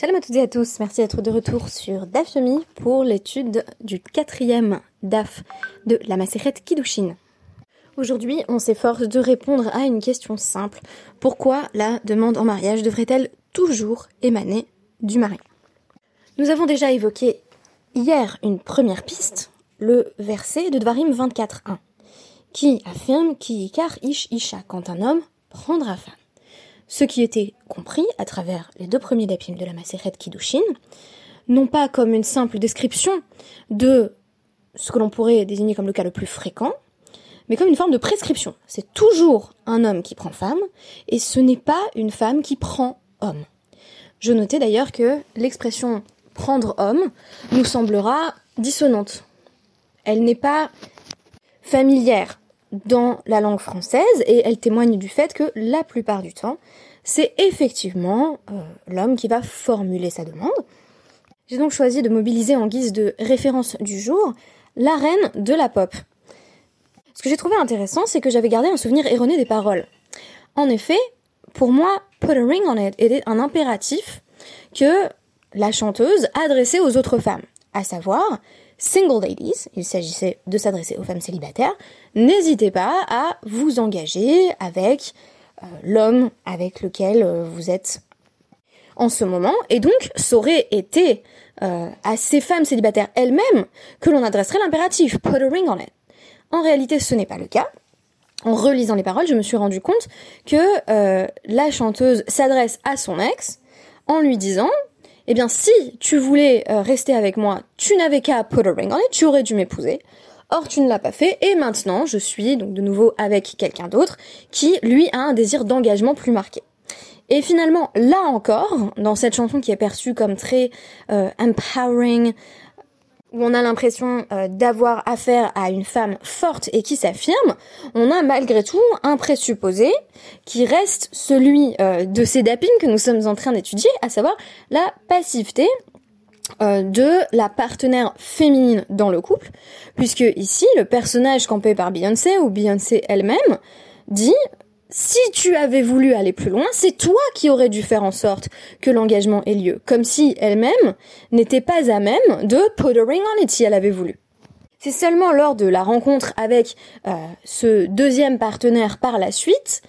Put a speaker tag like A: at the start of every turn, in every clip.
A: Shalom à toutes et à tous, merci d'être de retour sur DAF pour l'étude du quatrième DAF de la Maseret Kiddushin. Aujourd'hui, on s'efforce de répondre à une question simple. Pourquoi la demande en mariage devrait-elle toujours émaner du mari? Nous avons déjà évoqué hier une première piste, le verset de Dvarim 24.1, qui affirme qui car ish isha quand un homme prendra femme ce qui était compris à travers les deux premiers dapim de la Maseret Kiddushin, non pas comme une simple description de ce que l'on pourrait désigner comme le cas le plus fréquent, mais comme une forme de prescription. C'est toujours un homme qui prend femme, et ce n'est pas une femme qui prend homme. Je notais d'ailleurs que l'expression prendre homme nous semblera dissonante. Elle n'est pas familière dans la langue française et elle témoigne du fait que la plupart du temps, c'est effectivement euh, l'homme qui va formuler sa demande. J'ai donc choisi de mobiliser en guise de référence du jour la reine de la pop. Ce que j'ai trouvé intéressant, c'est que j'avais gardé un souvenir erroné des paroles. En effet, pour moi, put a ring on it était un impératif que la chanteuse adressait aux autres femmes, à savoir single ladies, il s'agissait de s'adresser aux femmes célibataires, n'hésitez pas à vous engager avec l'homme avec lequel euh, vous êtes en ce moment, et donc ça aurait été euh, à ces femmes célibataires elles-mêmes que l'on adresserait l'impératif put a ring on it. En réalité, ce n'est pas le cas. En relisant les paroles, je me suis rendu compte que la chanteuse s'adresse à son ex en lui disant eh bien, si tu voulais rester avec moi, tu n'avais qu'à put a ring on it, tu aurais dû m'épouser. Or, tu ne l'as pas fait, et maintenant, je suis donc de nouveau avec quelqu'un d'autre qui, lui, a un désir d'engagement plus marqué. Et finalement, là encore, dans cette chanson qui est perçue comme très euh, empowering, où on a l'impression euh, d'avoir affaire à une femme forte et qui s'affirme, on a malgré tout un présupposé qui reste celui euh, de ces dapines que nous sommes en train d'étudier, à savoir la passivité de la partenaire féminine dans le couple, puisque ici, le personnage campé par Beyoncé, ou Beyoncé elle-même, dit si tu avais voulu aller plus loin, c'est toi qui aurais dû faire en sorte que l'engagement ait lieu, comme si elle-même n'était pas à même de put a ring on it si elle avait voulu. C'est seulement lors de la rencontre avec euh, ce deuxième partenaire par la suite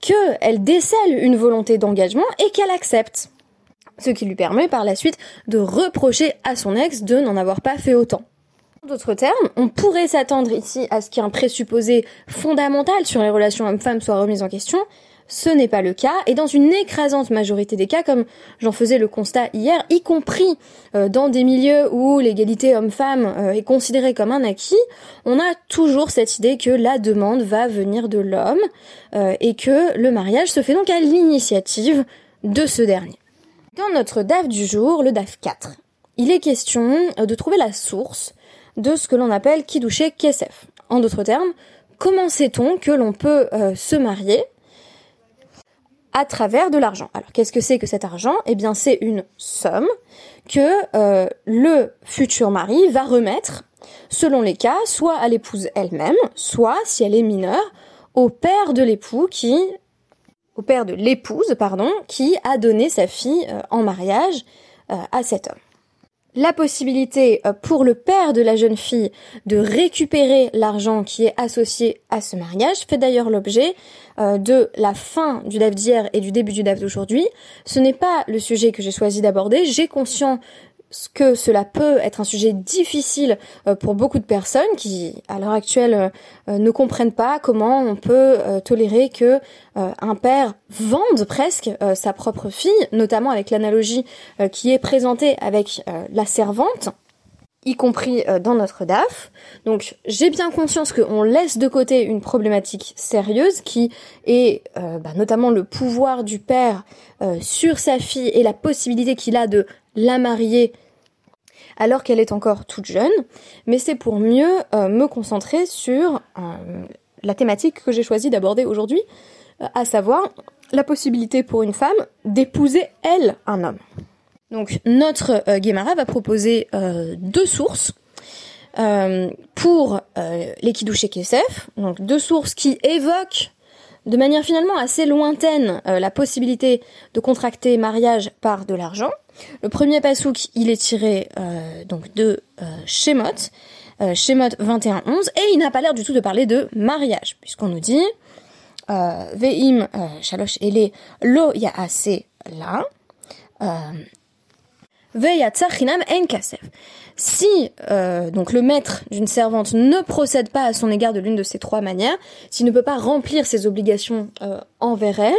A: qu'elle décèle une volonté d'engagement et qu'elle accepte ce qui lui permet par la suite de reprocher à son ex de n'en avoir pas fait autant. En d'autres termes, on pourrait s'attendre ici à ce qu'un présupposé fondamental sur les relations hommes-femmes soit remis en question. Ce n'est pas le cas, et dans une écrasante majorité des cas, comme j'en faisais le constat hier, y compris euh, dans des milieux où l'égalité homme-femme euh, est considérée comme un acquis, on a toujours cette idée que la demande va venir de l'homme, euh, et que le mariage se fait donc à l'initiative de ce dernier. Dans notre DAF du jour, le DAF 4, il est question euh, de trouver la source de ce que l'on appelle Kidouché Kesef. En d'autres termes, comment sait-on que l'on peut euh, se marier à travers de l'argent? Alors qu'est-ce que c'est que cet argent? Eh bien c'est une somme que euh, le futur mari va remettre, selon les cas, soit à l'épouse elle-même, soit, si elle est mineure, au père de l'époux qui au père de l'épouse, pardon, qui a donné sa fille euh, en mariage euh, à cet homme. La possibilité euh, pour le père de la jeune fille de récupérer l'argent qui est associé à ce mariage fait d'ailleurs l'objet de la fin du DAF d'hier et du début du DAF d'aujourd'hui. Ce n'est pas le sujet que j'ai choisi d'aborder. J'ai conscience que cela peut être un sujet difficile euh, pour beaucoup de personnes qui, à l'heure actuelle, euh, ne comprennent pas comment on peut euh, tolérer que un père vende presque sa propre fille, notamment avec l'analogie qui est présentée avec la servante y compris dans notre DAF. Donc j'ai bien conscience qu'on laisse de côté une problématique sérieuse qui est bah, notamment le pouvoir du père sur sa fille et la possibilité qu'il a de la marier alors qu'elle est encore toute jeune, mais c'est pour mieux euh, me concentrer sur euh, la thématique que j'ai choisi d'aborder aujourd'hui, euh, à savoir la possibilité pour une femme d'épouser elle un homme. Donc notre Guémara va proposer deux sources pour les Kidouché Kesef, donc deux sources qui évoquent de manière finalement assez lointaine la possibilité de contracter mariage par de l'argent, Le premier pasouk, il est tiré euh, donc de euh, Shemot, euh, Shemot 21.11, et il n'a pas l'air du tout de parler de mariage, puisqu'on nous dit Ve'im shalosh ele lo ya'ase la, en kasef. Si euh, donc le maître d'une servante ne procède pas à son égard de l'une de ces trois manières, s'il ne peut pas remplir ses obligations euh, envers elle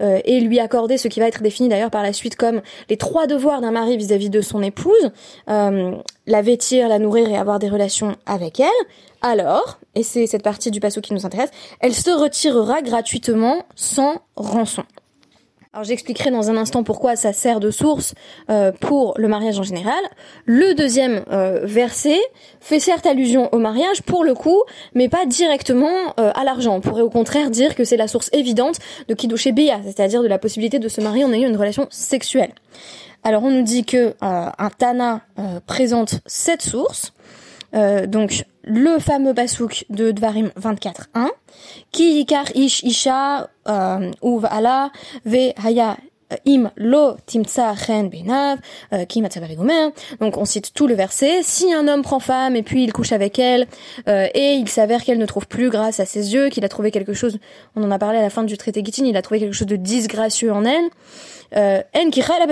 A: euh, et lui accorder ce qui va être défini d'ailleurs par la suite comme les trois devoirs d'un mari vis-à-vis de son épouse, la vêtir, la nourrir et avoir des relations avec elle, alors, et c'est cette partie du passo qui nous intéresse, elle se retirera gratuitement sans rançon. Alors j'expliquerai dans un instant pourquoi ça sert de source euh, pour le mariage en général. Le deuxième euh, verset fait certes allusion au mariage pour le coup, mais pas directement euh, à l'argent. On pourrait au contraire dire que c'est la source évidente de Kidouché Bia, c'est-à-dire de la possibilité de se marier en ayant une relation sexuelle. Alors on nous dit que un Tana présente cette source. donc le fameux pasouk de Dvarim 24.1, qui yikar ish isha euh, uv ala ve haya euh, im lo timtsa chen benav euh, ki Donc on cite tout le verset. Si un homme prend femme et puis il couche avec elle et il s'avère qu'elle ne trouve plus grâce à ses yeux, qu'il a trouvé quelque chose, on en a parlé à la fin du traité Gittin, il a trouvé quelque chose de disgracieux en elle, en kira la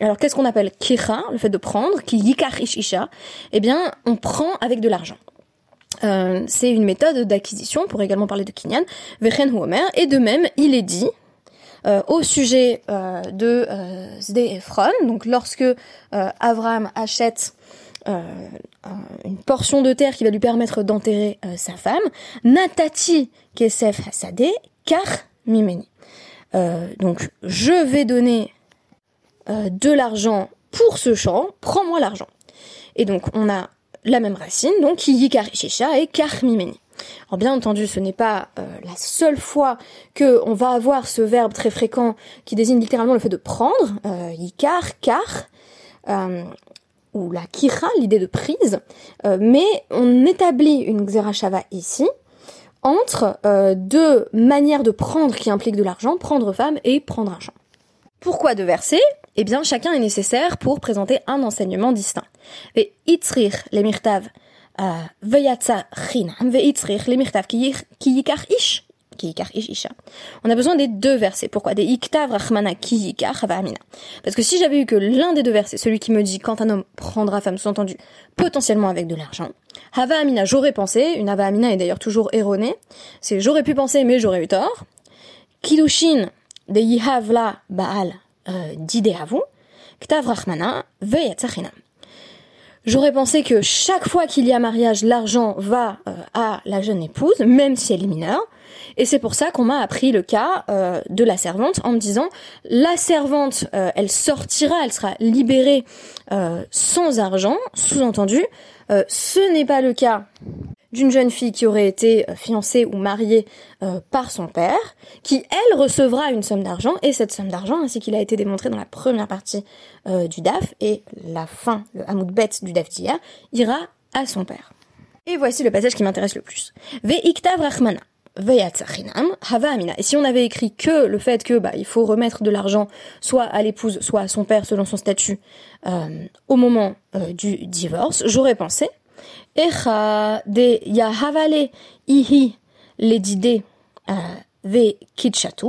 A: alors qu'est-ce qu'on appelle kira, le fait de prendre, qui yikar isha? Eh bien, on prend avec de l'argent. Euh, c'est une méthode d'acquisition, pour également parler de kinyan, vechen huomer, et de même, il est dit, euh, au sujet euh, de Zde Ephron, donc lorsque Avram achète une portion de terre qui va lui permettre d'enterrer sa femme, Natati Kesef Hasade, car Mimeni. donc je vais donner euh, de l'argent pour ce champ, prends-moi l'argent. Et donc on a la même racine, donc qui karishisha et karmimeni. Alors bien entendu, ce n'est pas euh, la seule fois que on va avoir ce verbe très fréquent qui désigne littéralement le fait de prendre, euh, yikar, kar, euh, ou la kira, l'idée de prise, mais on établit une xerashava ici entre deux manières de prendre qui impliquent de l'argent, prendre femme et prendre argent. Pourquoi deux versets? Eh bien, chacun est nécessaire pour présenter un enseignement distinct. Itzrir mirtav yikar ish. On a besoin des deux versets. Pourquoi? Des iktav rachmana ki yikar amina. Parce que si j'avais eu que l'un des deux versets, celui qui me dit quand un homme prendra femme, sous-entendu potentiellement avec de l'argent, Hava Amina, j'aurais pensé, une Hava Amina est d'ailleurs toujours erronée, c'est j'aurais pu penser mais j'aurais eu tort. Kidushin, de Yihavla Baal euh, Didehavu, Ktav Rachmana J'aurais pensé que chaque fois qu'il y a mariage, l'argent va euh, à la jeune épouse, même si elle est mineure. Et c'est pour ça qu'on m'a appris le cas euh, de la servante en me disant la servante, elle sortira, elle sera libérée sans argent. Sous-entendu, ce n'est pas le cas d'une jeune fille qui aurait été euh, fiancée ou mariée euh, par son père, qui elle recevra une somme d'argent, et cette somme d'argent, ainsi qu'il a été démontré dans la première partie euh, du DAF, et la fin, le hamoud bête du DAF d'hier, ira à son père. Et voici le passage qui m'intéresse le plus. Rachmana. Et si on avait écrit que le fait que bah il faut remettre de l'argent soit à l'épouse, soit à son père selon son statut au moment du divorce, j'aurais pensé Echa de Yahavale ihi ledide euh, ve kitchatu,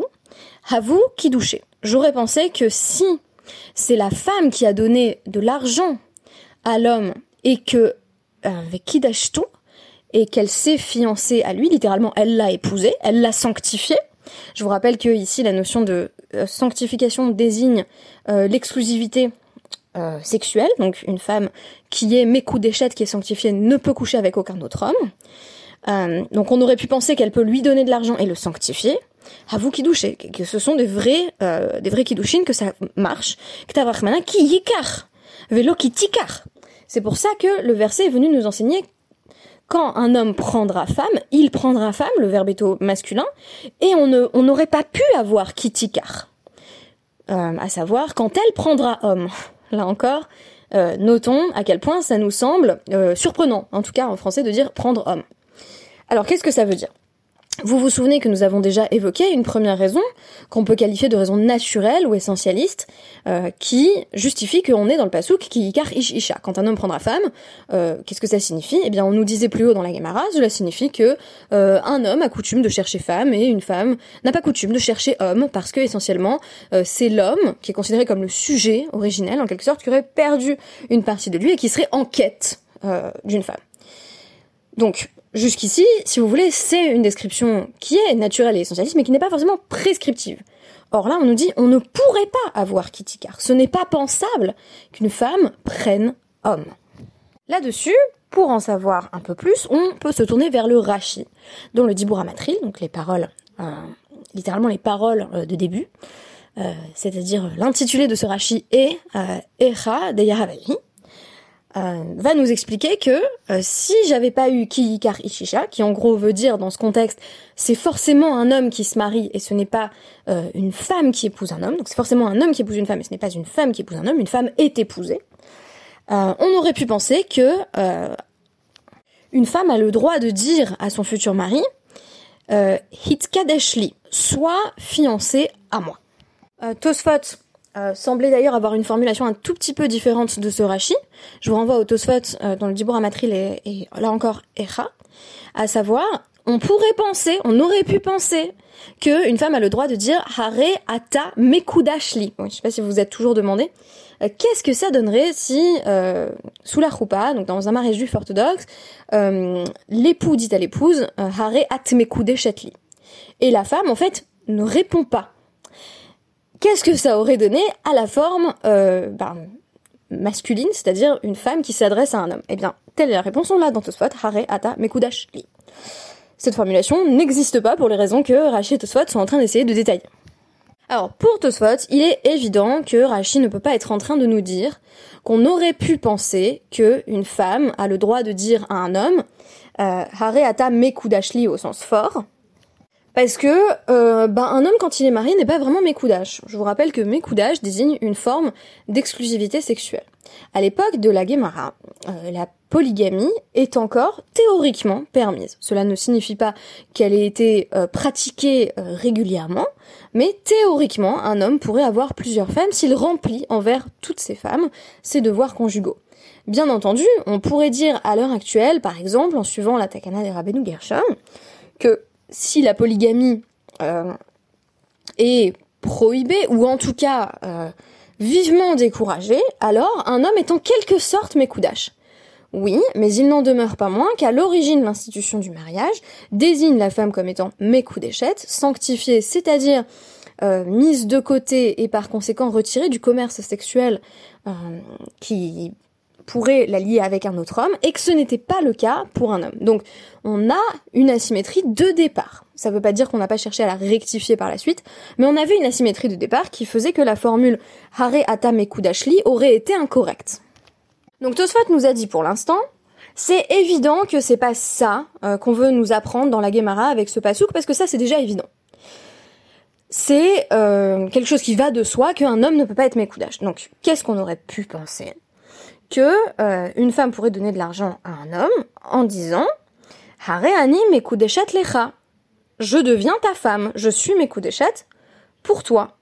A: havu kidouché. J'aurais pensé que si c'est la femme qui a donné de l'argent à l'homme et que avec kidashtu et qu'elle s'est fiancée à lui, littéralement elle l'a épousé, elle l'a sanctifié. Je vous rappelle que ici la notion de euh, sanctification désigne euh, l'exclusivité euh, sexuelle, donc une femme qui est Mekou d'échette, qui est sanctifiée, ne peut coucher avec aucun autre homme. Euh, donc on aurait pu penser qu'elle peut lui donner de l'argent et le sanctifier. À vous qui douchez, que ce sont des vrais, euh, des vrais kidouchines, que ça marche. qui yikar, qui tikar. C'est pour ça que le verset est venu nous enseigner quand un homme prendra femme, il prendra femme, le verbe est au masculin, et on n'aurait pas pu avoir qui tikar. Euh, à savoir quand elle prendra homme là encore, euh, notons à quel point ça nous semble euh, surprenant, en tout cas en français, de dire prendre homme. Alors qu'est-ce que ça veut dire? Vous vous souvenez que nous avons déjà évoqué une première raison, qu'on peut qualifier de raison naturelle ou essentialiste, euh, qui justifie qu'on est dans le pasouk qui car ish isha. Quand un homme prendra femme, euh, qu'est-ce que ça signifie? Eh bien, on nous disait plus haut dans la Gemara, cela signifie que euh, un homme a coutume de chercher femme et une femme n'a pas coutume de chercher homme, parce que essentiellement c'est l'homme qui est considéré comme le sujet originel, en quelque sorte, qui aurait perdu une partie de lui et qui serait en quête d'une femme. Donc, Jusqu'ici, si vous voulez, c'est une description qui est naturelle et essentialiste, mais qui n'est pas forcément prescriptive. Or là, on nous dit, on ne pourrait pas avoir Kitty, car ce n'est pas pensable qu'une femme prenne homme. Là-dessus, pour en savoir un peu plus, on peut se tourner vers le Rashi, dont le Dibur Matril, donc les paroles, euh, littéralement les paroles euh, de début, euh, c'est-à-dire l'intitulé de ce Rashi est Echa de Yahavali, euh, va nous expliquer que euh, si j'avais pas eu Kiyikar Ishisha, qui en gros veut dire dans ce contexte, c'est forcément un homme qui se marie et ce n'est pas euh, une femme qui épouse un homme, donc c'est forcément un homme qui épouse une femme et ce n'est pas une femme qui épouse un homme, une femme est épousée. on aurait pu penser que une femme a le droit de dire à son futur mari Hitkadeshli, soit fiancé à moi. Tosfot euh, semblait d'ailleurs avoir une formulation un tout petit peu différente de ce Rashi. Je vous renvoie au Tosfot euh, dans le Dibur Amatril et, là encore Echa, à savoir, on pourrait penser, on aurait pu penser que une femme a le droit de dire Hare ata mekudashli. Bon, je sais pas si vous vous êtes toujours demandé. Euh, qu'est-ce que ça donnerait si, sous la choupa, donc dans un mariage juif orthodoxe, l'époux dit à l'épouse Hare at mekudeshetli. Et la femme, en fait, ne répond pas qu'est-ce que ça aurait donné à la forme euh, ben, masculine, c'est-à-dire une femme qui s'adresse à un homme? Eh bien, telle est la réponse, on l'a dans Tosfot, Hare Ata Mekudash Li. Cette formulation n'existe pas pour les raisons que Rashi et Tosfot sont en train d'essayer de détailler. Alors, pour Tosfot, il est évident que Rashi ne peut pas être en train de nous dire qu'on aurait pu penser que une femme a le droit de dire à un homme euh, Hare Ata Mekudashli au sens fort, parce que euh, ben, un homme quand il est marié n'est pas vraiment mécoudage. Je vous rappelle que mécoudage désigne une forme d'exclusivité sexuelle. À l'époque de la Guémara, euh, la polygamie est encore théoriquement permise. Cela ne signifie pas qu'elle ait été euh, pratiquée régulièrement, mais théoriquement, un homme pourrait avoir plusieurs femmes s'il remplit envers toutes ces femmes ses devoirs conjugaux. Bien entendu, on pourrait dire à l'heure actuelle, par exemple, en suivant la Takana des Rabbeinu que si la polygamie euh, est prohibée, ou en tout cas euh, vivement découragée, alors un homme est en quelque sorte mécoudache. Oui, mais il n'en demeure pas moins qu'à l'origine l'institution du mariage désigne la femme comme étant mécoudéchette, sanctifiée, c'est-à-dire euh, mise de côté et par conséquent retirée du commerce sexuel qui pourrait la lier avec un autre homme et que ce n'était pas le cas pour un homme. Donc on a une asymétrie de départ. Ça ne veut pas dire qu'on n'a pas cherché à la rectifier par la suite, mais on avait une asymétrie de départ qui faisait que la formule Hare Atam et Kudashli aurait été incorrecte. Donc Tosfot nous a dit pour l'instant, c'est évident que c'est pas ça euh, qu'on veut nous apprendre dans la Gemara avec ce pasouk, parce que ça c'est déjà évident. C'est euh, quelque chose qui va de soi qu'un homme ne peut pas être Mekoudash. Donc qu'est-ce qu'on aurait pu penser? Que euh, une femme pourrait donner de l'argent à un homme en disant Hareani mekudeshet lecha. Je deviens ta femme, je suis mekudeshet pour toi.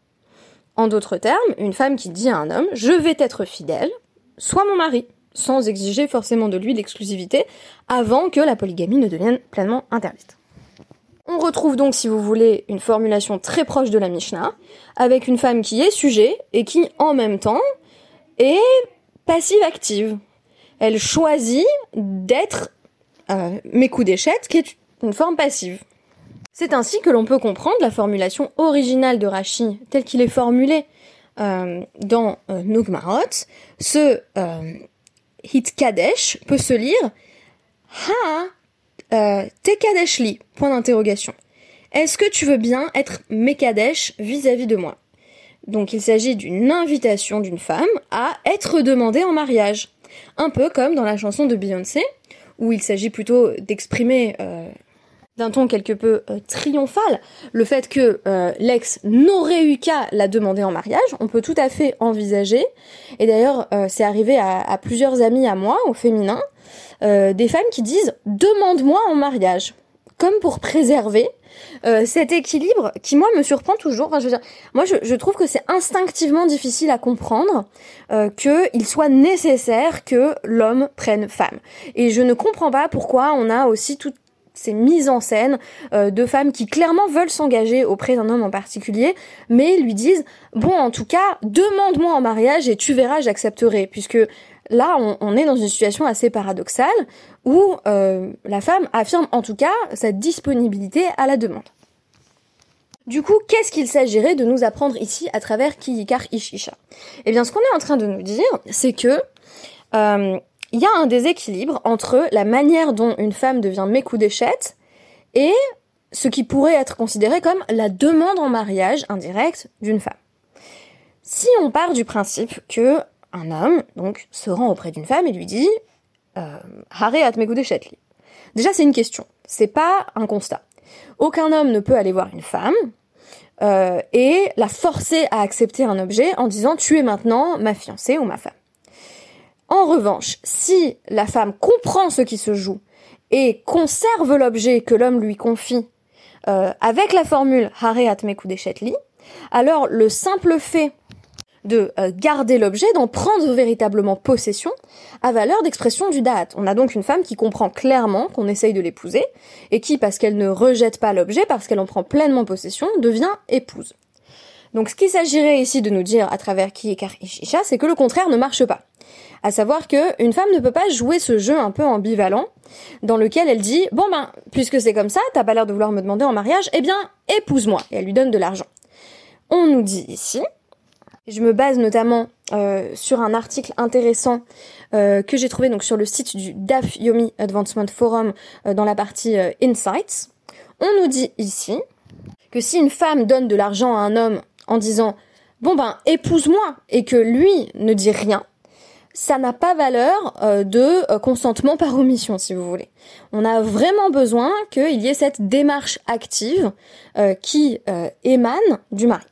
A: En d'autres termes, une femme qui dit à un homme Je vais être fidèle, sois mon mari, sans exiger forcément de lui l'exclusivité, avant que la polygamie ne devienne pleinement interdite. On retrouve donc, si vous voulez, une formulation très proche de la Mishnah, avec une femme qui est sujet et qui, en même temps, est passive-active. Elle choisit d'être euh, mes coups d'échette, qui est une forme passive. C'est ainsi que l'on peut comprendre la formulation originale de Rashi, telle qu'il est formulé euh, dans euh, Nogmarot. Ce euh, Hit Kadesh peut se lire Ha euh, Te Point d'interrogation. Est-ce que tu veux bien être Mekadesh vis-à-vis de moi? Donc il s'agit d'une invitation d'une femme à être demandée en mariage. Un peu comme dans la chanson de Beyoncé, où il s'agit plutôt d'exprimer euh, d'un ton quelque peu euh, triomphal le fait que euh, l'ex n'aurait eu qu'à la demander en mariage. On peut tout à fait envisager, et d'ailleurs c'est arrivé à, plusieurs amis à moi, au féminin, des femmes qui disent demande-moi en mariage, comme pour préserver euh, cet équilibre qui moi me surprend toujours. Je moi je, trouve que c'est instinctivement difficile à comprendre euh, qu'il soit nécessaire que l'homme prenne femme. Et je ne comprends pas pourquoi on a aussi toutes ces mises en scène euh, de femmes qui clairement veulent s'engager auprès d'un homme en particulier, mais lui disent bon en tout cas demande-moi en mariage et tu verras j'accepterai puisque là, on, est dans une situation assez paradoxale où euh, la femme affirme en tout cas sa disponibilité à la demande. Du coup, qu'est-ce qu'il s'agirait de nous apprendre ici à travers Kiyikar Ishisha? Eh bien, ce qu'on est en train de nous dire, c'est que euh, il y a un déséquilibre entre la manière dont une femme devient mécoudéchette et ce qui pourrait être considéré comme la demande en mariage indirecte d'une femme. Si on part du principe que un homme, donc, se rend auprès d'une femme et lui dit euh, Hare Chetli. Déjà, c'est une question, c'est pas un constat. Aucun homme ne peut aller voir une femme euh, et la forcer à accepter un objet en disant tu es maintenant ma fiancée ou ma femme. En revanche, si la femme comprend ce qui se joue et conserve l'objet que l'homme lui confie euh, avec la formule Hare Chetli, alors le simple fait de euh, garder l'objet, d'en prendre véritablement possession, à valeur d'expression du da'at. On a donc une femme qui comprend clairement qu'on essaye de l'épouser, et qui, parce qu'elle ne rejette pas l'objet, parce qu'elle en prend pleinement possession, devient épouse. Donc ce qu'il s'agirait ici de nous dire à travers qui est Ishisha, c'est que le contraire ne marche pas. À savoir que une femme ne peut pas jouer ce jeu un peu ambivalent, dans lequel elle dit bon ben puisque c'est comme ça, t'as pas l'air de vouloir me demander en mariage, eh bien épouse-moi et elle lui donne de l'argent. On nous dit ici je me base notamment euh, sur un article intéressant euh, que j'ai trouvé donc sur le site du DAF Yomi Advancement Forum euh, dans la partie Insights. On nous dit ici que si une femme donne de l'argent à un homme en disant bon ben épouse-moi et que lui ne dit rien, ça n'a pas valeur de consentement par omission, si vous voulez. On a vraiment besoin qu'il y ait cette démarche active qui émane du mari.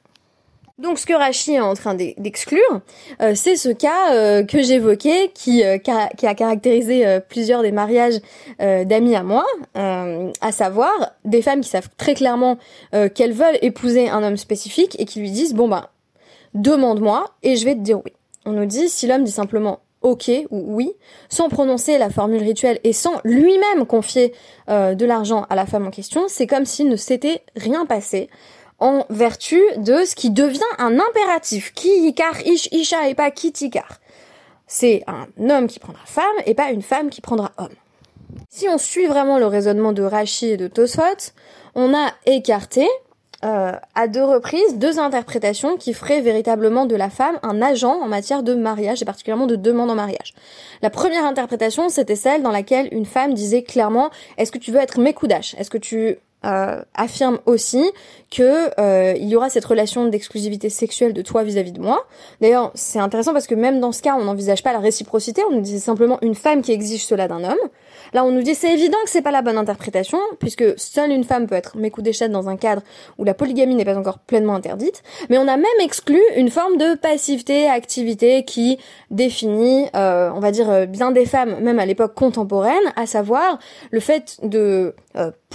A: Donc ce que Rachi est en train d'exclure, euh, c'est ce cas euh, que j'évoquais, qui, euh, qui, a caractérisé plusieurs des mariages d'amis à moi, à savoir des femmes qui savent très clairement qu'elles veulent épouser un homme spécifique et qui lui disent bon ben demande-moi et je vais te dire oui. On nous dit si l'homme dit simplement ok ou oui, sans prononcer la formule rituelle et sans lui-même confier de l'argent à la femme en question, c'est comme s'il ne s'était rien passé en vertu de ce qui devient un impératif. Ki yikar ish isha et pas ki tikar. C'est un homme qui prendra femme et pas une femme qui prendra homme. Si on suit vraiment le raisonnement de Rashi et de Tosfot, on a écarté euh, à deux reprises deux interprétations qui feraient véritablement de la femme un agent en matière de mariage et particulièrement de demande en mariage. La première interprétation, c'était celle dans laquelle une femme disait clairement est-ce que tu veux être Mekoudash? Est-ce que tu euh, affirme aussi que euh, il y aura cette relation d'exclusivité sexuelle de toi vis-à-vis de moi. D'ailleurs, c'est intéressant parce que même dans ce cas, on n'envisage pas la réciprocité, on nous dit simplement une femme qui exige cela d'un homme. Là, on nous dit c'est évident que c'est pas la bonne interprétation, puisque seule une femme peut être mécoudéchette dans un cadre où la polygamie n'est pas encore pleinement interdite, mais on a même exclu une forme de passivité, activité qui définit, euh, on va dire, bien des femmes, même à l'époque contemporaine, à savoir le fait de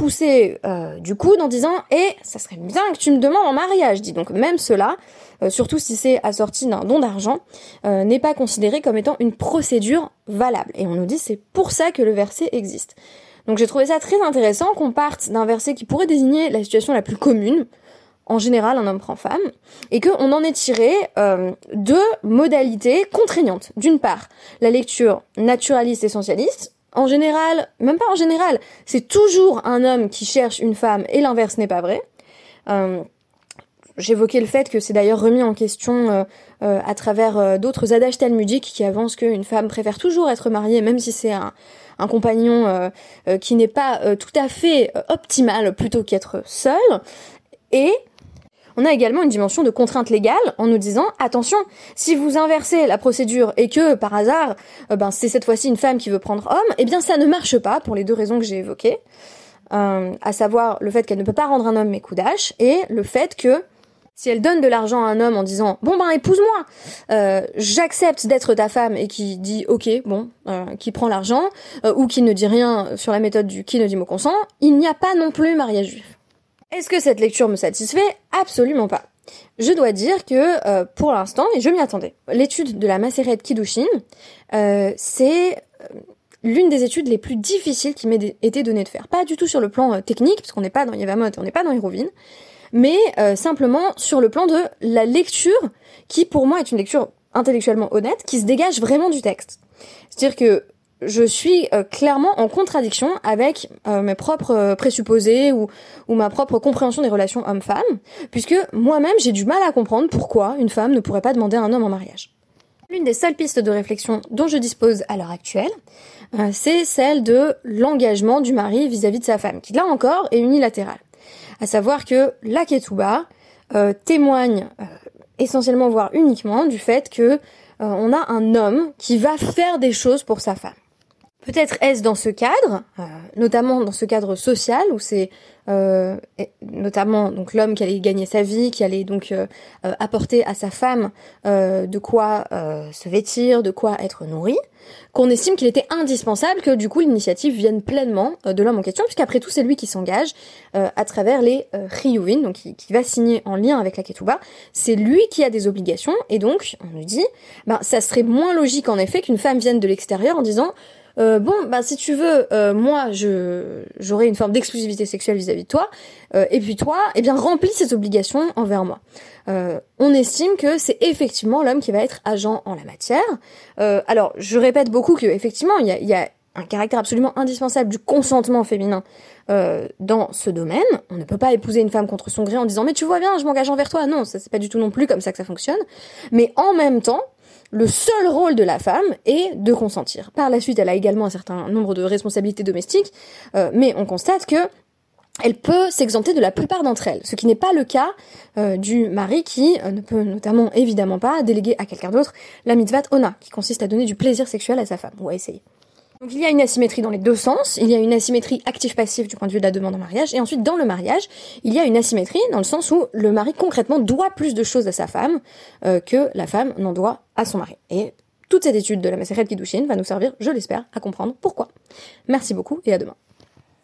A: pousser euh, du coude en disant et eh, ça serait bien que tu me demandes en mariage dit donc même cela euh, surtout si c'est assorti d'un don d'argent euh, n'est pas considéré comme étant une procédure valable. Et on nous dit c'est pour ça que le verset existe. Donc j'ai trouvé ça très intéressant qu'on parte d'un verset qui pourrait désigner la situation la plus commune en général un homme prend femme, et qu'on en ait tiré deux modalités contraignantes. D'une part, la lecture naturaliste essentialiste, en général, même pas en général, c'est toujours un homme qui cherche une femme et l'inverse n'est pas vrai. Euh, J'évoquais le fait que c'est d'ailleurs remis en question euh, euh, à travers d'autres adages talmudiques qui avancent qu'une femme préfère toujours être mariée, même si c'est un, un, compagnon qui n'est pas tout à fait optimal, plutôt qu'être seul. Et on a également une dimension de contrainte légale en nous disant attention, si vous inversez la procédure et que par hasard, euh, ben c'est cette fois-ci une femme qui veut prendre homme, eh bien ça ne marche pas pour les deux raisons que j'ai évoquées, euh, à savoir le fait qu'elle ne peut pas rendre un homme mes coups et le fait que si elle donne de l'argent à un homme en disant bon ben épouse-moi, euh, j'accepte d'être ta femme et qui dit ok bon, qui prend l'argent ou qui ne dit rien sur la méthode du qui ne dit mot consent, il n'y a pas non plus mariage juif. Est-ce que cette lecture me satisfait? Absolument pas. Je dois dire que euh, pour l'instant, et je m'y attendais, l'étude de la macérette Kiddushin, euh, c'est euh, l'une des études les plus difficiles qui m'ait été donnée de faire. Pas du tout sur le plan technique, parce qu'on n'est pas dans Yavamot, on n'est pas dans Hérovine, mais simplement sur le plan de la lecture, qui pour moi est une lecture intellectuellement honnête, qui se dégage vraiment du texte. C'est-à-dire que je suis euh, clairement en contradiction avec euh, mes propres euh, présupposés ou, ou ma propre compréhension des relations homme-femme, puisque moi-même j'ai du mal à comprendre pourquoi une femme ne pourrait pas demander un homme en mariage. L'une des seules pistes de réflexion dont je dispose à l'heure actuelle, c'est celle de l'engagement du mari vis-à-vis de sa femme, qui là encore est unilatéral. À savoir que la Ketouba témoigne essentiellement, voire uniquement, du fait que on a un homme qui va faire des choses pour sa femme. Peut-être est-ce dans ce cadre, euh, notamment dans ce cadre social où c'est euh, notamment donc l'homme qui allait gagner sa vie, qui allait donc euh, apporter à sa femme de quoi se vêtir, de quoi être nourri, qu'on estime qu'il était indispensable que du coup l'initiative vienne pleinement de l'homme en question, puisqu'après tout c'est lui qui s'engage à travers les Riyuvin, donc qui, qui, va signer en lien avec la Ketouba, c'est lui qui a des obligations, et donc on nous dit, ben ça serait moins logique en effet qu'une femme vienne de l'extérieur en disant euh, bon, bah si tu veux, euh, moi, je j'aurai une forme d'exclusivité sexuelle vis-à-vis de toi, euh, et puis toi, eh bien, remplis ces obligations envers moi. on estime que c'est effectivement l'homme qui va être agent en la matière. alors, je répète beaucoup que effectivement, il y a, y a un caractère absolument indispensable du consentement féminin dans ce domaine. On ne peut pas épouser une femme contre son gré en disant mais tu vois bien, je m'engage envers toi. Non, ça c'est pas du tout non plus comme ça que ça fonctionne. Mais en même temps, le seul rôle de la femme est de consentir. Par la suite, elle a également un certain nombre de responsabilités domestiques, euh, mais on constate que elle peut s'exempter de la plupart d'entre elles, ce qui n'est pas le cas euh, du mari qui euh, ne peut notamment évidemment pas déléguer à quelqu'un d'autre la mitzvah ona, qui consiste à donner du plaisir sexuel à sa femme, ou à essayer. Donc il y a une asymétrie dans les deux sens, il y a une asymétrie active-passif du point de vue de la demande en mariage, et ensuite dans le mariage, il y a une asymétrie dans le sens où le mari concrètement doit plus de choses à sa femme euh, que la femme n'en doit à son mari. Et toute cette étude de la Maseret Kiddushin va nous servir, je l'espère, à comprendre pourquoi. Merci beaucoup et à demain.